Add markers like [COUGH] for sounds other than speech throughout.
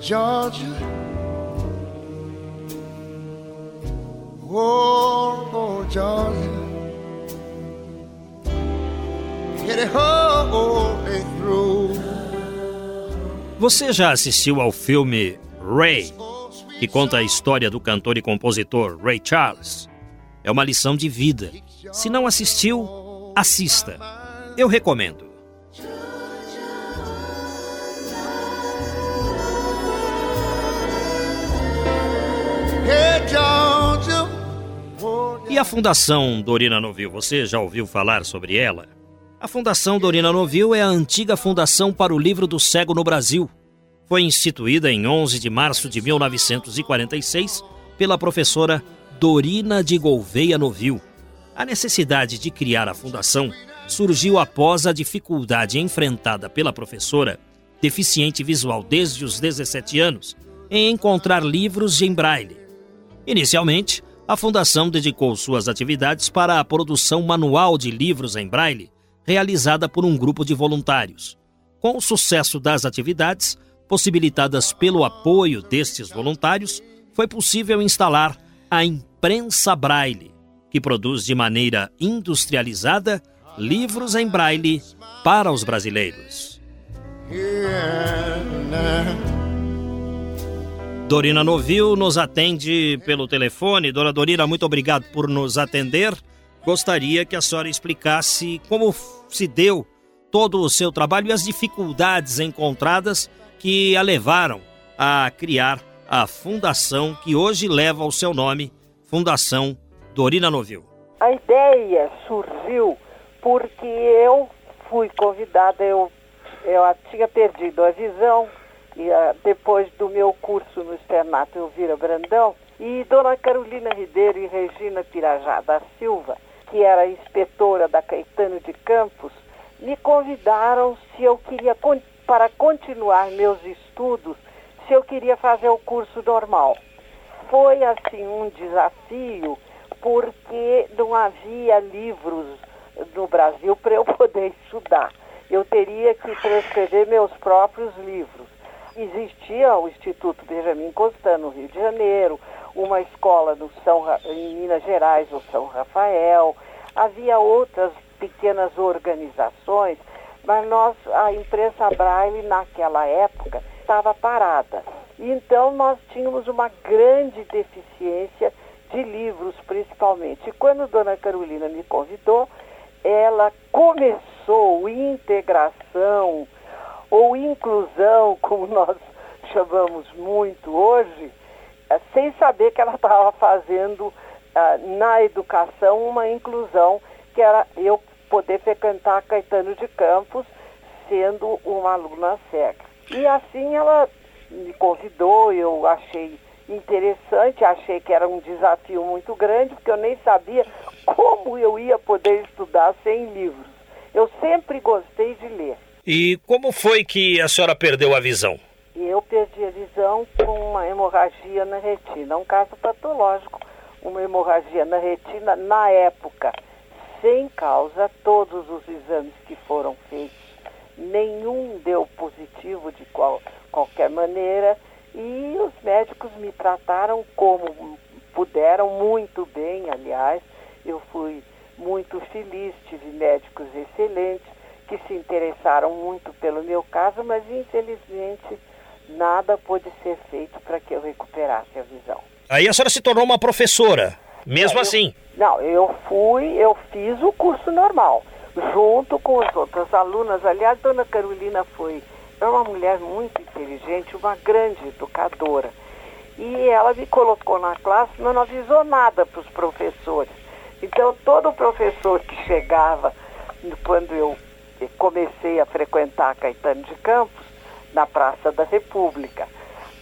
Georgia. Oh, oh Georgia. Get it home through. Você já assistiu ao filme Ray, que conta a história do cantor e compositor Ray Charles? É uma lição de vida. Se não assistiu, assista. Eu recomendo. E a Fundação Dorina Novil, você já ouviu falar sobre ela? A Fundação Dorina Novil é a antiga fundação para o livro do cego no Brasil. Foi instituída em 11 de março de 1946 pela professora Dorina de Gouveia Novil. A necessidade de criar a fundação surgiu após a dificuldade enfrentada pela professora, deficiente visual desde os 17 anos, em encontrar livros em braille Inicialmente, a Fundação dedicou suas atividades para a produção manual de livros em braille, realizada por um grupo de voluntários. Com o sucesso das atividades, possibilitadas pelo apoio destes voluntários, foi possível instalar a imprensa braille, que produz de maneira industrializada livros em braille para os brasileiros. Yeah, Dorina Novil nos atende pelo telefone. Dona Dorina, muito obrigado por nos atender. Gostaria que a senhora explicasse como se deu todo o seu trabalho e as dificuldades encontradas que a levaram a criar a fundação que hoje leva o seu nome, Fundação Dorina Novil. A ideia surgiu porque eu fui convidada, eu, eu tinha perdido a visão e, uh, depois do meu curso no externato Elvira Brandão, e Dona Carolina Ribeiro e Regina Pirajá da Silva, que era inspetora da Caetano de Campos, me convidaram se eu queria, para continuar meus estudos, se eu queria fazer o curso normal. Foi assim um desafio, porque não havia livros no Brasil [LAUGHS] para eu poder estudar. Eu teria que transcrever meus próprios livros existia o Instituto Benjamin Constant no Rio de Janeiro, uma escola no São, em Minas Gerais, no São Rafael, havia outras pequenas organizações, mas nós, a imprensa Braille naquela época estava parada. Então nós tínhamos uma grande deficiência de livros, principalmente. E quando Dona Carolina me convidou, ela começou integração, ou inclusão, [LAUGHS] como nós chamamos muito hoje, é, sem saber que ela estava fazendo é, na educação uma inclusão que era eu poder frequentar Caetano de Campos sendo uma aluna cega. E assim ela me convidou, eu achei interessante, achei que era um desafio muito grande, porque eu nem sabia como eu ia poder estudar sem livros. Eu sempre gostei de ler. E como foi que a senhora perdeu a visão? Eu perdi a visão com uma hemorragia na retina, um caso patológico, uma hemorragia na retina na época, sem causa, todos os exames que foram feitos, nenhum deu positivo de qual, qualquer maneira e os médicos me trataram como puderam, muito bem, aliás, eu fui muito feliz, tive médicos excelentes que se interessaram muito pelo meu caso, mas infelizmente nada pôde ser feito para que eu recuperasse a visão. Aí a senhora se tornou uma professora, mesmo é, assim? Eu, não, eu fui, eu fiz o curso normal, junto com as outras alunas. Aliás, Dona Carolina foi é uma mulher muito inteligente, uma grande educadora. E ela me colocou na classe, mas não avisou nada para os professores. Então, todo professor que chegava, quando eu comecei a frequentar Caetano de Campos na Praça da República.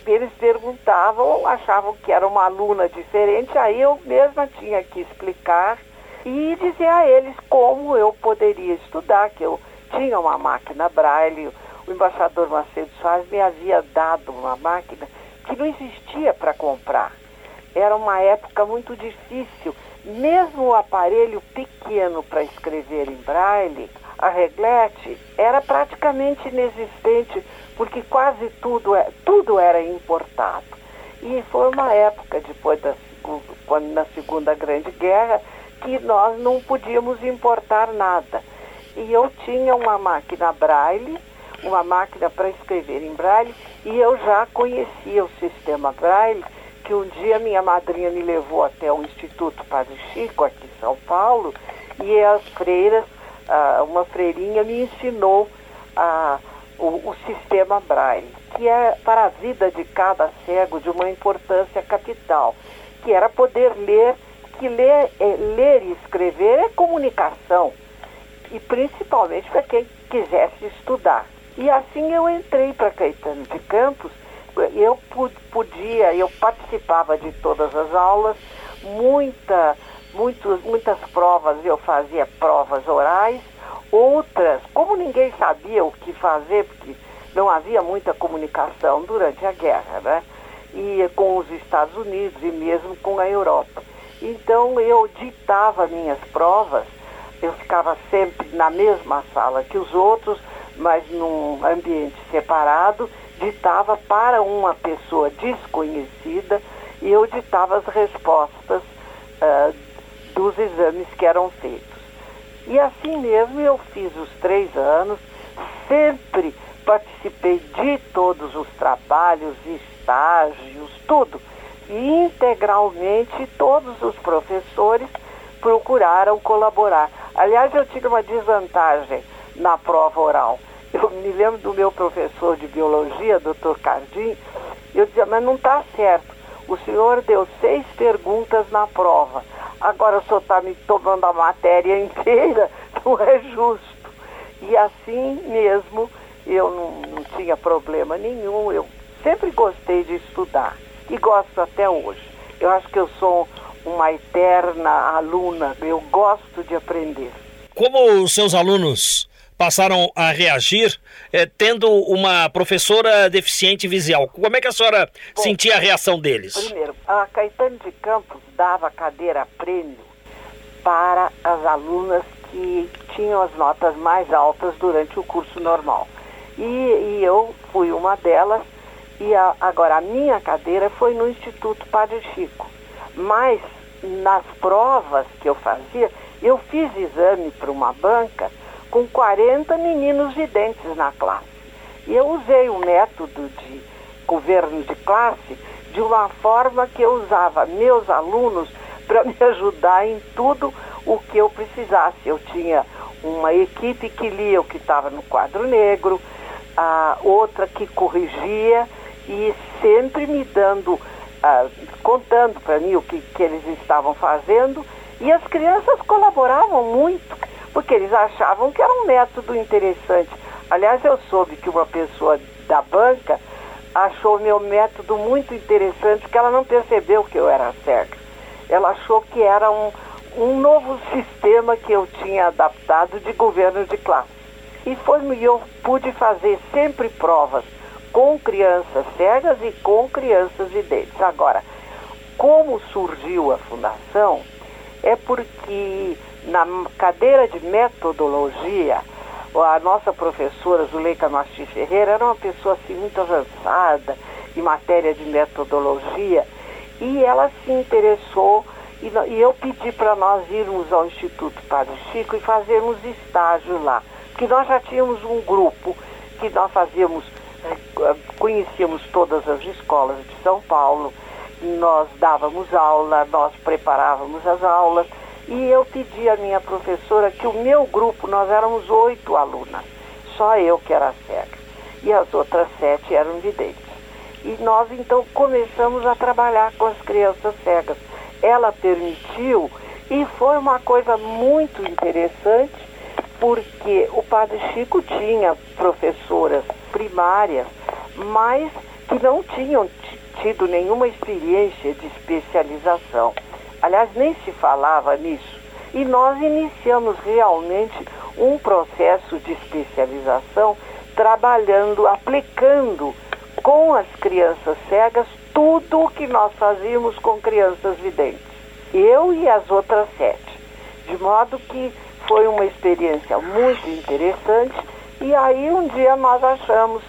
eles perguntavam, achavam que era uma aluna diferente, aí eu mesma tinha que explicar e dizer a eles como eu poderia estudar, que eu tinha uma máquina Braille, o embaixador Macedo Soares me havia dado uma máquina que não existia para comprar. Era uma época muito difícil. Mesmo o aparelho pequeno para escrever em braille, a reglete, era praticamente inexistente, porque quase tudo, é, tudo era importado. E foi uma época, depois da quando, na Segunda Grande Guerra, que nós não podíamos importar nada. E eu tinha uma máquina braille, uma máquina para escrever em braille, e eu já conhecia o sistema braille, que um dia minha madrinha me levou até o Instituto Padre Chico, aqui em São Paulo, e as freiras, uma freirinha me ensinou o, o sistema braille, que é para a vida de cada cego de uma importância capital, que era poder ler, que ler, é, ler e escrever é comunicação, e principalmente para quem quisesse estudar. E assim eu entrei para Caetano de Campos, eu podia, eu participava de todas as aulas, muita, muito, muitas provas, eu fazia provas orais, outras, como ninguém sabia o que fazer, porque não havia muita comunicação durante a guerra, né? E com os Estados Unidos e mesmo com a Europa. Então eu ditava minhas provas, eu ficava sempre na mesma sala que os outros, mas num ambiente separado, ditava para uma pessoa desconhecida e eu ditava as respostas uh, dos exames que eram feitos. E assim mesmo eu fiz os três anos, sempre participei de todos os trabalhos, estágios, tudo. E integralmente todos os professores procuraram colaborar. Aliás, eu tive uma desvantagem na prova oral. Eu me lembro do meu professor de biologia, doutor Cardim, eu dizia, mas não está certo. O senhor deu seis perguntas na prova. Agora o senhor está me tomando a matéria [LAUGHS] inteira, não é justo. E assim mesmo eu não, não tinha problema nenhum, eu sempre gostei de estudar e gosto até hoje. Eu acho que eu sou uma eterna aluna, eu gosto de aprender. Como os seus alunos passaram a reagir eh, tendo uma professora deficiente visual. Como é que a senhora Bom, sentia a reação deles? Primeiro, a Caetano de Campos dava cadeira prêmio para as alunas que tinham as notas mais altas durante o curso normal. E, e eu fui uma delas, e a, agora a minha cadeira foi no Instituto Padre Chico. Mas nas provas que eu fazia, eu fiz exame para uma banca com 40 meninos videntes na classe. E eu usei o método de governo de classe de uma forma que eu usava meus alunos [LAUGHS] para me ajudar em tudo o que eu precisasse. Eu tinha uma equipe que lia o que estava no quadro negro, a outra que corrigia e sempre me dando, contando para mim o que, que eles estavam fazendo. E as crianças colaboravam muito porque eles achavam que era um método interessante. Aliás, eu soube que uma pessoa da banca achou meu método muito interessante, que ela não percebeu que eu era cega. Ela achou que era um, um novo [LAUGHS] sistema que eu tinha adaptado de governo de classe. E foi eu pude fazer sempre provas com crianças cegas e com crianças videntes. Agora, como surgiu a fundação, é porque na cadeira de metodologia, a nossa professora Zuleika Masti Ferreira era uma pessoa assim muito avançada em matéria de metodologia e ela se interessou e, e eu pedi para nós irmos ao Instituto Padre Chico e fazermos estágio lá, que nós já tínhamos um grupo que nós fazíamos, eh, conhecíamos todas as escolas de São Paulo, nós dávamos aula, nós preparávamos as aulas e eu pedi à minha professora que o meu grupo, nós éramos oito alunas, só eu que era cega, e as outras sete eram videntes. E nós então começamos a trabalhar com as crianças cegas. Ela permitiu e foi uma coisa muito interessante, porque o Padre Chico tinha professoras primárias, mas que não tinham tido nenhuma experiência de especialização. Aliás, nem se falava nisso. E nós iniciamos realmente um processo de especialização, trabalhando, aplicando com as crianças cegas tudo o que nós fazíamos com crianças videntes. Eu e as outras sete. De modo que foi uma experiência muito interessante. E aí um dia nós achamos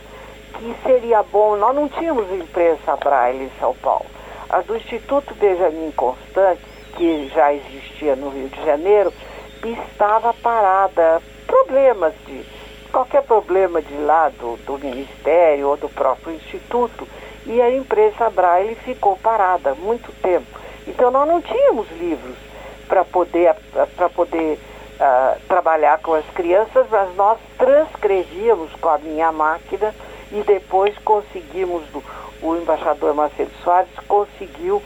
que seria bom, nós não tínhamos imprensa braille em São Paulo. A do Instituto Benjamin Constant, que já existia no Rio de Janeiro, estava parada. Problemas de. qualquer problema de lá do, do Ministério ou do próprio Instituto e a imprensa Braille ficou parada muito tempo. Então nós não tínhamos livros para poder, pra poder uh, trabalhar com as crianças, mas nós transcrevíamos com a minha máquina e depois conseguimos, o embaixador Macedo Soares conseguiu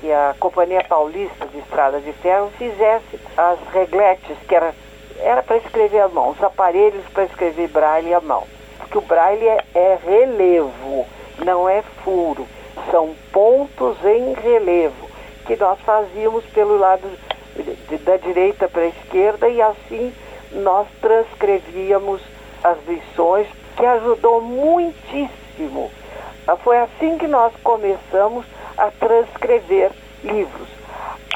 que a Companhia Paulista de Estrada de Ferro fizesse as regletes, que era era para escrever à mão, os aparelhos para escrever braille à mão. Porque o braille é, é relevo não é furo, são pontos em relevo que nós fazíamos pelo lado da direita para a esquerda e assim nós transcrevíamos as lições, que ajudou muitíssimo. Ah, foi assim que nós começamos a transcrever livros.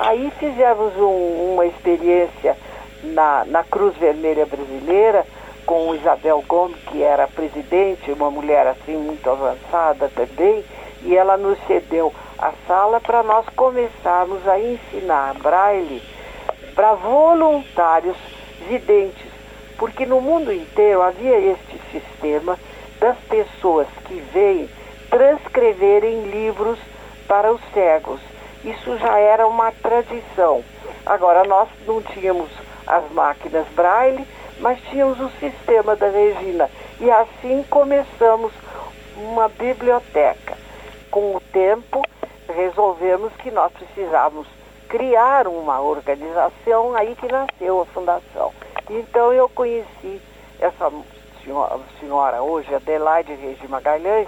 Aí fizemos um, uma experiência na, na Cruz Vermelha Brasileira, com Isabel Gomes, que era presidente, uma mulher assim muito avançada também, e ela nos cedeu a sala para nós começarmos a ensinar braille para voluntários videntes, porque no mundo inteiro havia este sistema das pessoas que veem transcreverem livros para os cegos. Isso já era uma tradição. Agora, nós não tínhamos as máquinas braille, mas tínhamos o sistema da Regina. E assim começamos uma biblioteca. Com o tempo, resolvemos que nós precisávamos criar uma organização, aí que nasceu a fundação. Então eu conheci essa senhora, hoje, Adelaide Reis de Magalhães,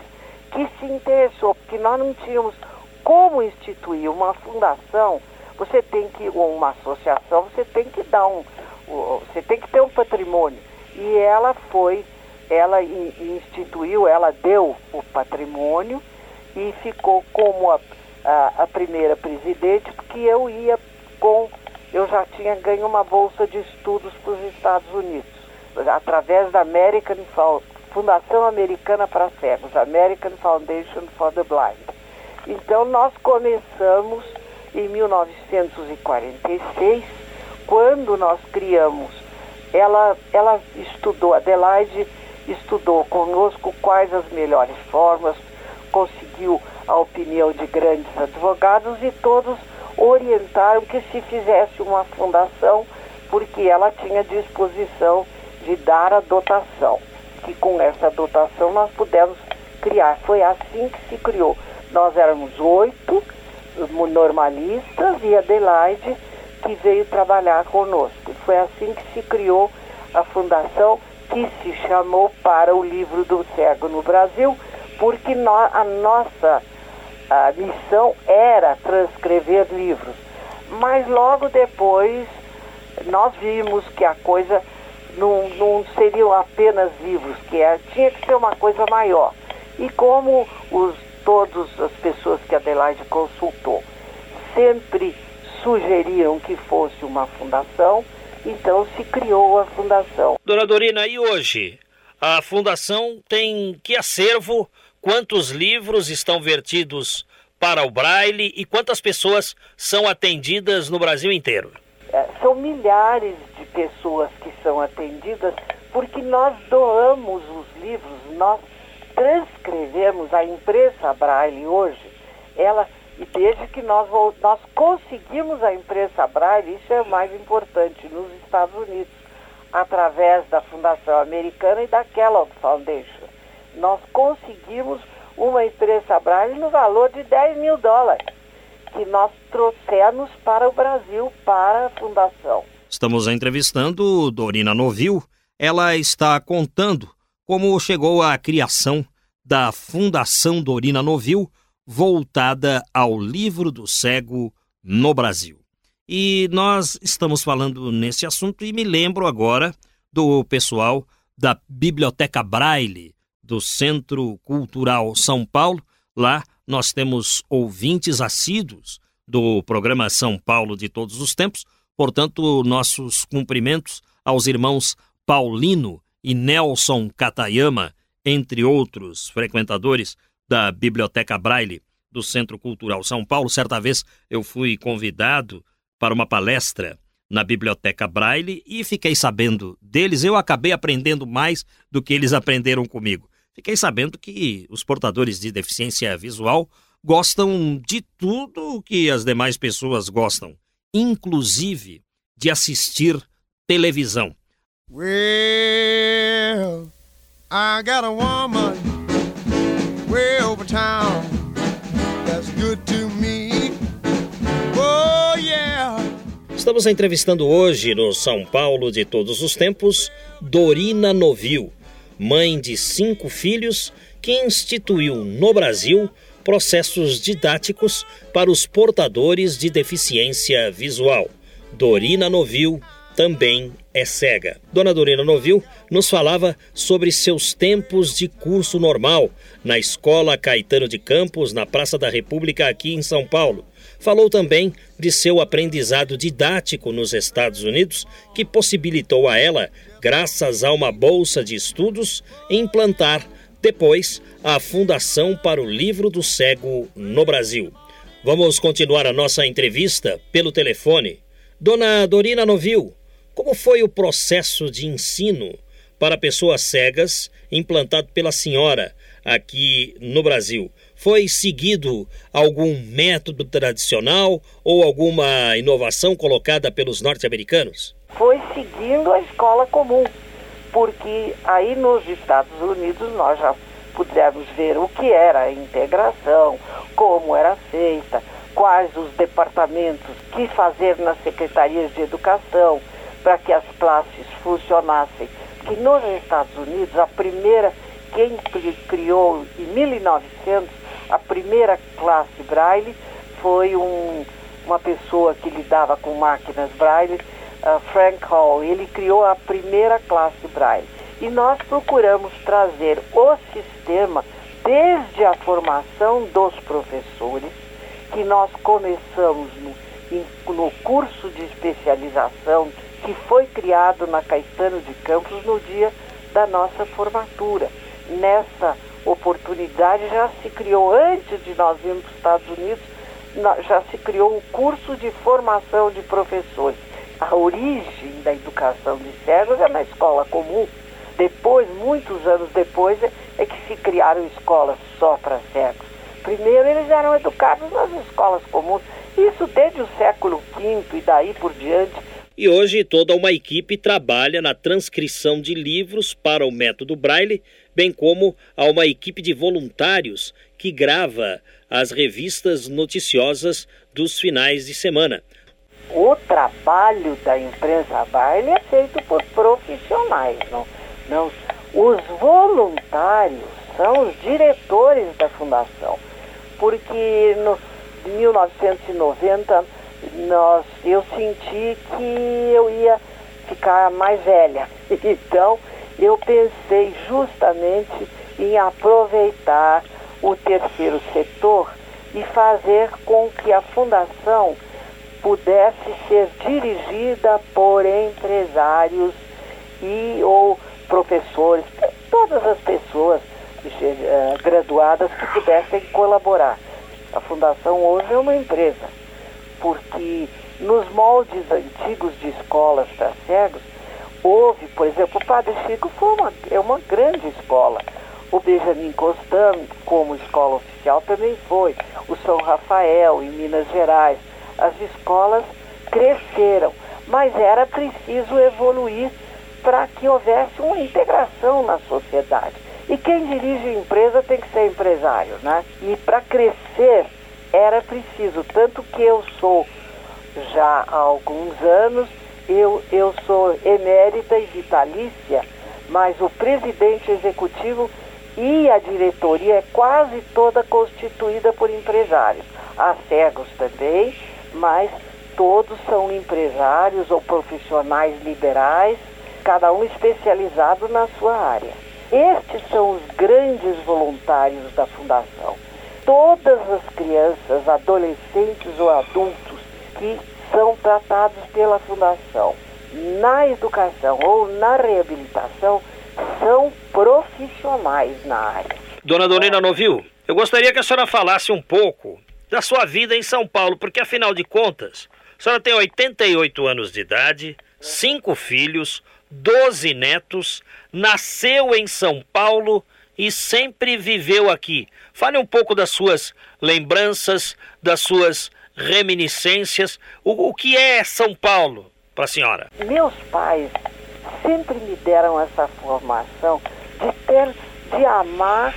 que se interessou, porque nós não tínhamos como instituir uma fundação, você tem que, ou uma associação, você tem que dar um, você tem que ter um patrimônio. E ela foi, ela instituiu, ela deu o patrimônio e ficou como a, a, a primeira presidente, porque eu ia com, eu já tinha ganho uma bolsa de estudos para os Estados Unidos, através da American Fundação Americana para Cegos, American Foundation for the Blind. Então nós começamos em 1946 quando nós criamos, ela, ela estudou, Adelaide estudou conosco quais as melhores formas, conseguiu a opinião de grandes advogados e todos orientaram que se fizesse uma fundação, porque ela tinha disposição de dar a dotação. Que com essa dotação nós pudemos criar. Foi assim que se criou. Nós éramos oito normalistas e Adelaide que veio trabalhar conosco. Foi assim que se criou a fundação que se chamou Para o Livro do Cego no Brasil, porque a nossa a missão era transcrever livros. Mas logo depois nós vimos que a coisa não, não seriam apenas livros, que é, tinha que ser uma coisa maior. E como os, todas as pessoas que Adelaide consultou sempre sugeriram que fosse uma fundação, então se criou a fundação. Dona Dorina, e hoje? A fundação tem que acervo? Quantos livros estão vertidos para o Braille e quantas pessoas são atendidas no Brasil inteiro? É, são milhares de pessoas que são atendidas porque nós doamos os livros, nós transcrevemos a imprensa Braille hoje, ela e desde que nós, nós conseguimos a imprensa Braille, isso é o mais importante, nos Estados Unidos, através da Fundação Americana e da Kellogg Foundation. Nós conseguimos uma imprensa Braille no valor de 10 mil dólares, que nós trouxemos para o Brasil, para a Fundação. Estamos entrevistando Dorina Novil. Ela está contando como chegou à criação da Fundação Dorina Novil, voltada ao livro do cego no Brasil. E nós estamos falando nesse assunto e me lembro agora do pessoal da Biblioteca Braille do Centro Cultural São Paulo. Lá nós temos ouvintes assíduos do programa São Paulo de todos os tempos. Portanto, nossos cumprimentos aos irmãos Paulino e Nelson Katayama, entre outros frequentadores da Biblioteca Braille do Centro Cultural São Paulo. Certa vez eu fui convidado para uma palestra na Biblioteca Braille e fiquei sabendo deles. Eu acabei aprendendo mais do que eles aprenderam comigo. Fiquei sabendo que os portadores de deficiência visual gostam de tudo que as demais pessoas gostam, inclusive de assistir televisão. Well, I got a woman way over town that's good to me. Oh, yeah. Estamos entrevistando hoje no São Paulo de todos os tempos Dorina Novil, mãe de cinco filhos que instituiu no Brasil processos didáticos para os portadores de deficiência visual. Dorina Novil também é cega. Dona Dorina Novil nos falava sobre seus tempos de curso normal na Escola Caetano de Campos, na Praça da República, aqui em São Paulo. Falou também de seu aprendizado didático nos Estados Unidos, que possibilitou a ela, graças a uma bolsa de estudos, implantar depois a Fundação para o Livro do Cego no Brasil. Vamos continuar a nossa entrevista pelo telefone. Dona Dorina Novil, como foi o processo de ensino para pessoas cegas implantado pela senhora aqui no Brasil? Foi seguido algum método tradicional ou alguma inovação colocada pelos norte-americanos? Foi seguindo a escola comum, porque aí nos Estados Unidos nós já pudemos ver o que era a integração, como era feita, quais os departamentos, que fazer nas secretarias de educação para que as classes funcionassem. Que nos Estados Unidos, a primeira, quem criou em 1900 a primeira classe Braille foi um, uma pessoa que lidava com máquinas Braille, uh, Frank Hall. Ele criou a primeira classe Braille. E nós procuramos trazer o sistema desde a formação dos professores, que nós começamos no, no curso de especialização que foi criado na Caetano de Campos no dia da nossa formatura. Nessa oportunidade já se criou, antes de nós irmos para os Estados Unidos, já se criou um curso de formação de professores. A origem da educação de cegos é na escola comum. Depois, muitos anos depois, é que se criaram escolas só para cegos. Primeiro eles eram educados nas escolas comuns, isso desde o século V e daí por diante e hoje toda uma equipe trabalha na transcrição de livros para o método Braille, bem como há uma equipe de voluntários que grava as revistas noticiosas dos finais de semana. O trabalho da imprensa Braille é feito por profissionais, não, não. Os voluntários são os diretores da fundação, porque no 1990 nós, eu senti que eu ia ficar mais velha. [LAUGHS] Então, eu pensei justamente em aproveitar o terceiro setor e fazer com que a fundação pudesse ser dirigida por empresários e ou professores, todas as pessoas uh, graduadas que pudessem colaborar. A fundação hoje é uma empresa porque nos moldes antigos de escolas para cegos, houve, por exemplo, o Padre Chico foi uma, é uma grande escola. O Benjamin Constant, como escola oficial, também foi. O São Rafael, em Minas Gerais. As escolas cresceram, mas era preciso evoluir para que houvesse uma integração na sociedade. E quem dirige empresa tem que ser empresário, né? E para crescer era preciso, tanto que eu sou já há alguns anos, eu, eu sou emérita e vitalícia, mas o presidente executivo E a diretoria é quase toda constituída por empresários. Há cegos também, mas todos são empresários ou profissionais liberais, cada um especializado na sua área. Estes são os grandes voluntários da Fundação. Todas as crianças, adolescentes ou adultos que tratados pela Fundação na educação ou na reabilitação são profissionais na área. Dona Dorina Novil, eu gostaria que a senhora falasse um pouco da sua vida em São Paulo, porque afinal de contas, a senhora tem 88 anos de idade, cinco filhos, 12 netos, nasceu em São Paulo e sempre viveu aqui. Fale um pouco das suas lembranças, das suas reminiscências. O, o que é São Paulo para a senhora? Meus pais sempre me deram essa formação de ter, de amar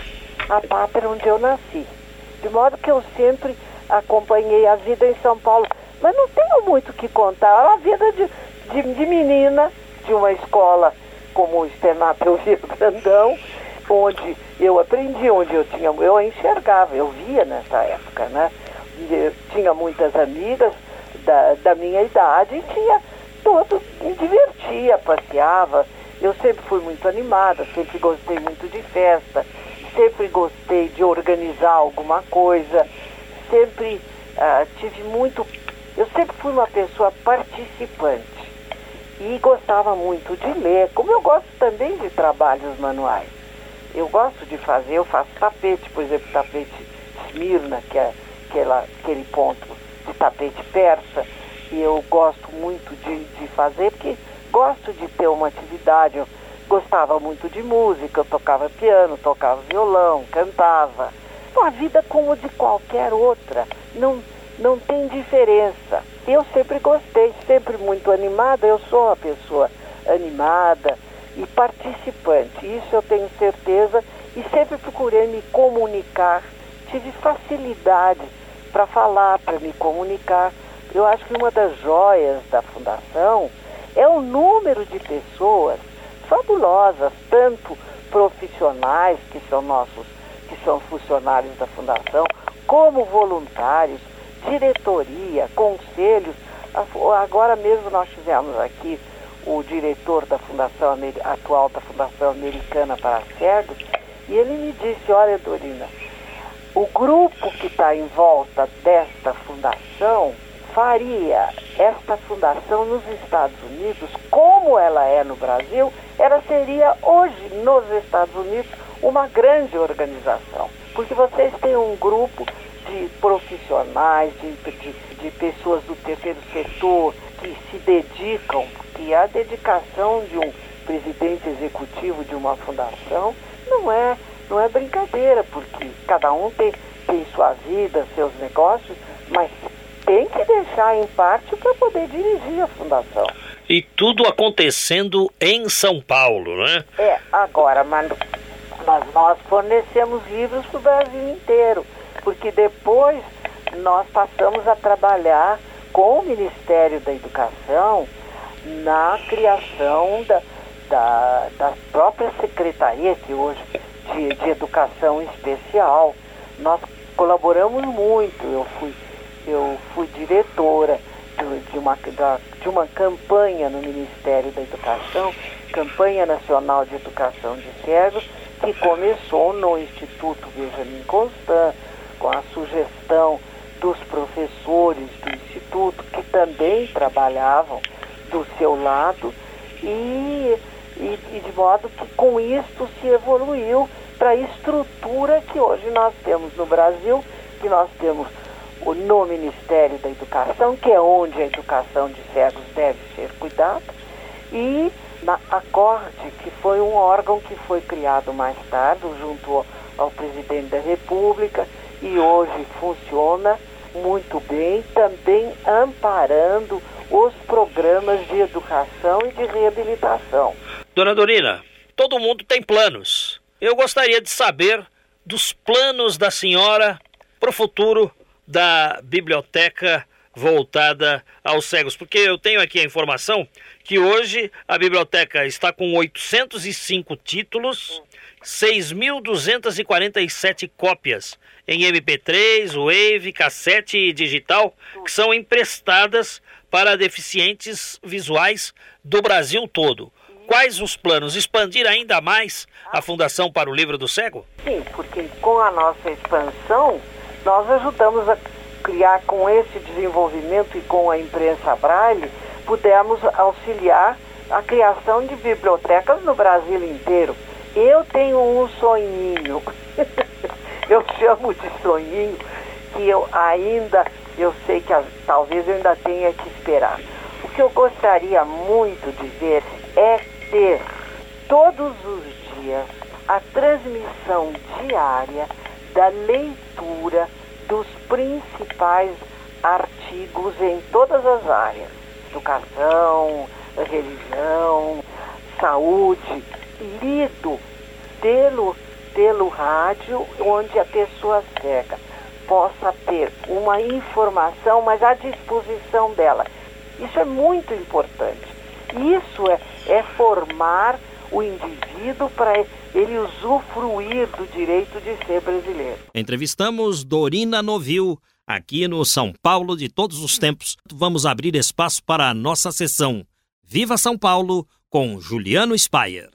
a pátria onde eu nasci. De modo que eu sempre acompanhei a vida em São Paulo. Mas não tenho muito o que contar. É uma vida de, de, de menina, de uma escola como o Externato Rio Grandão, onde eu aprendi, onde eu tinha, eu enxergava, eu via nessa época, né? Tinha muitas amigas da, da minha idade e tinha todo, me divertia, passeava. Eu sempre fui muito animada, sempre gostei muito de festa, sempre gostei de organizar alguma coisa, sempre uh, tive muito. Eu sempre fui uma pessoa participante e gostava muito de ler, como eu gosto também de trabalhos manuais. Eu gosto de fazer, eu faço tapete, por exemplo, tapete Esmirna, que é aquela, aquele ponto de tapete persa, e eu gosto muito de, de fazer, porque gosto de ter uma atividade. Eu gostava muito de música, eu tocava piano, tocava violão, cantava. Uma vida como de qualquer outra, não, não tem diferença. Eu sempre gostei, sempre muito animada, eu sou uma pessoa animada e participante, isso eu tenho certeza, e sempre procurei me comunicar, tive facilidade para falar, para me comunicar. Eu acho que uma das joias da Fundação é o número de pessoas fabulosas, tanto profissionais, que são nossos, que são funcionários da Fundação, como voluntários, diretoria, conselhos. Agora mesmo nós tivemos aqui o diretor da Fundação atual da Fundação Americana para Cegos, e ele me disse, olha Dorina, o grupo que está em volta desta fundação faria esta fundação nos Estados Unidos, como ela é no Brasil, ela seria hoje nos Estados Unidos uma grande organização. Porque vocês têm um grupo de profissionais, de, de, de pessoas do terceiro setor que se dedicam, que a dedicação de um presidente executivo de uma fundação não é, não é brincadeira, porque cada um tem, tem sua vida, seus negócios, mas tem que deixar em parte para poder dirigir a fundação. E tudo acontecendo em São Paulo, né? É, agora, mas, mas nós fornecemos livros para o Brasil inteiro, porque depois nós passamos a trabalhar com o Ministério da Educação na criação da, da, da própria secretaria que hoje de, de educação especial. Nós colaboramos muito. Eu fui eu fui diretora de, de, uma, da, de uma campanha no Ministério da Educação, Campanha Nacional de Educação de Cegos, que começou no Instituto Benjamin Constant, com a sugestão dos professores do Instituto, que também trabalhavam do seu lado, e, e, e de modo que com isto se evoluiu para a estrutura que hoje nós temos no Brasil, que nós temos no Ministério da Educação, que é onde a educação de cegos deve ser cuidada, e na Acorde, que foi um órgão que foi criado mais tarde, junto ao presidente da República, e hoje funciona muito bem, também amparando os programas de educação e de reabilitação. Dona Dorina, todo mundo tem planos. Eu gostaria de saber dos planos da senhora para o futuro da biblioteca voltada aos cegos, porque eu tenho aqui a informação que hoje a biblioteca está com 805 títulos 6.247 cópias em MP3, Wave, cassete e digital que são emprestadas para deficientes visuais do Brasil todo. Quais os planos? Expandir ainda mais a Fundação para o Livro do Cego? Sim, porque com a nossa expansão, nós ajudamos a criar com esse desenvolvimento e com a imprensa braille, pudemos auxiliar a criação de bibliotecas no Brasil inteiro. Eu tenho um sonhinho, [LAUGHS] eu chamo de sonhinho, que eu ainda, eu sei que talvez eu ainda tenha que esperar. O que eu gostaria muito de ver é ter todos os dias a transmissão diária da leitura dos principais artigos em todas as áreas: educação, religião, saúde, lido pelo, pelo rádio, onde a pessoa cega possa ter uma informação, mas à disposição dela. Isso é muito importante. Isso é, é formar o indivíduo para ele usufruir do direito de ser brasileiro. Entrevistamos Dorina Novil, aqui no São Paulo de todos os tempos. Vamos abrir espaço para a nossa sessão Viva São Paulo com Juliano Spayer.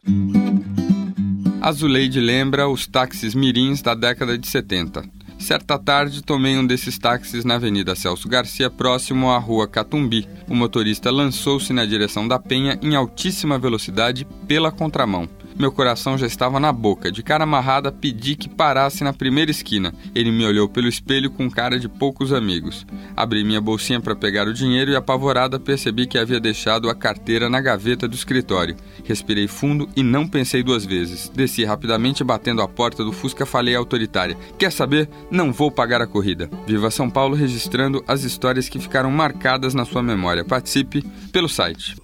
Azuleide lembra os táxis mirins da década de 70. Certa tarde, tomei um desses táxis na Avenida Celso Garcia, próximo à Rua Catumbi. O motorista lançou-se na direção da Penha em altíssima velocidade pela contramão. Meu coração já estava na boca. De cara amarrada, pedi que parasse na primeira esquina. Ele me olhou pelo espelho com cara de poucos amigos. Abri minha bolsinha para pegar o dinheiro e, apavorada, percebi que havia deixado a carteira na gaveta do escritório. Respirei fundo e não pensei duas vezes. Desci rapidamente, batendo a porta do Fusca, falei autoritária: Quer saber? Não vou pagar a corrida. Viva São Paulo registrando as histórias que ficaram marcadas na sua memória. Participe pelo site.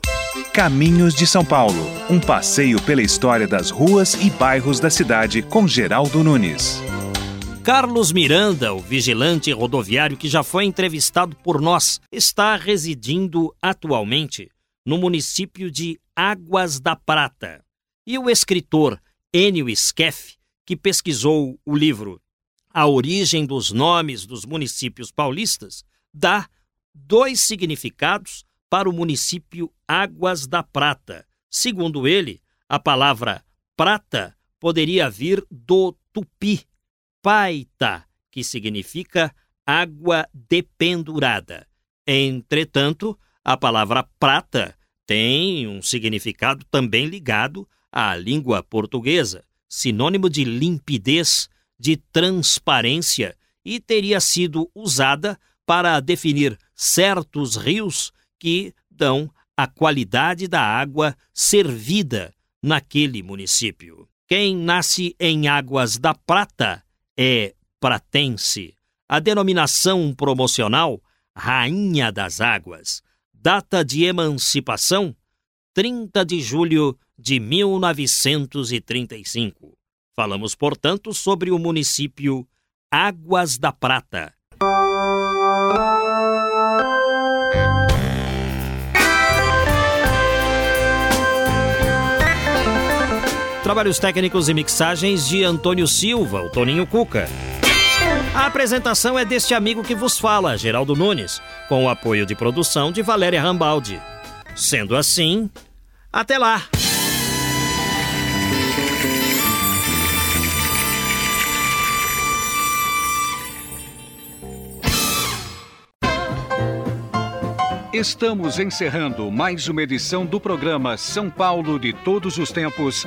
Caminhos de São Paulo, um passeio pela história das ruas e bairros da cidade com Geraldo Nunes. Carlos Miranda, o vigilante rodoviário que já foi entrevistado por nós, está residindo atualmente no município de Águas da Prata. E o escritor Enio Skeff, que pesquisou o livro A Origem dos Nomes dos Municípios Paulistas, dá dois significados para o município Águas da Prata. Segundo ele, a palavra prata poderia vir do tupi, paita, que significa água dependurada. Entretanto, a palavra prata tem um significado também ligado à língua portuguesa, sinônimo de limpidez, de transparência, e teria sido usada para definir certos rios que dão a qualidade da água servida naquele município. Quem nasce em Águas da Prata é pratense. A denominação promocional Rainha das Águas. Data de emancipação 30 de julho de 1935. Falamos, portanto, sobre o município Águas da Prata. Trabalhos técnicos e mixagens de Antônio Silva, o Toninho Cuca. A apresentação é deste amigo que vos fala, Geraldo Nunes, com o apoio de produção de Valéria Rambaldi. Sendo assim, até lá! Estamos encerrando mais uma edição do programa São Paulo de Todos os Tempos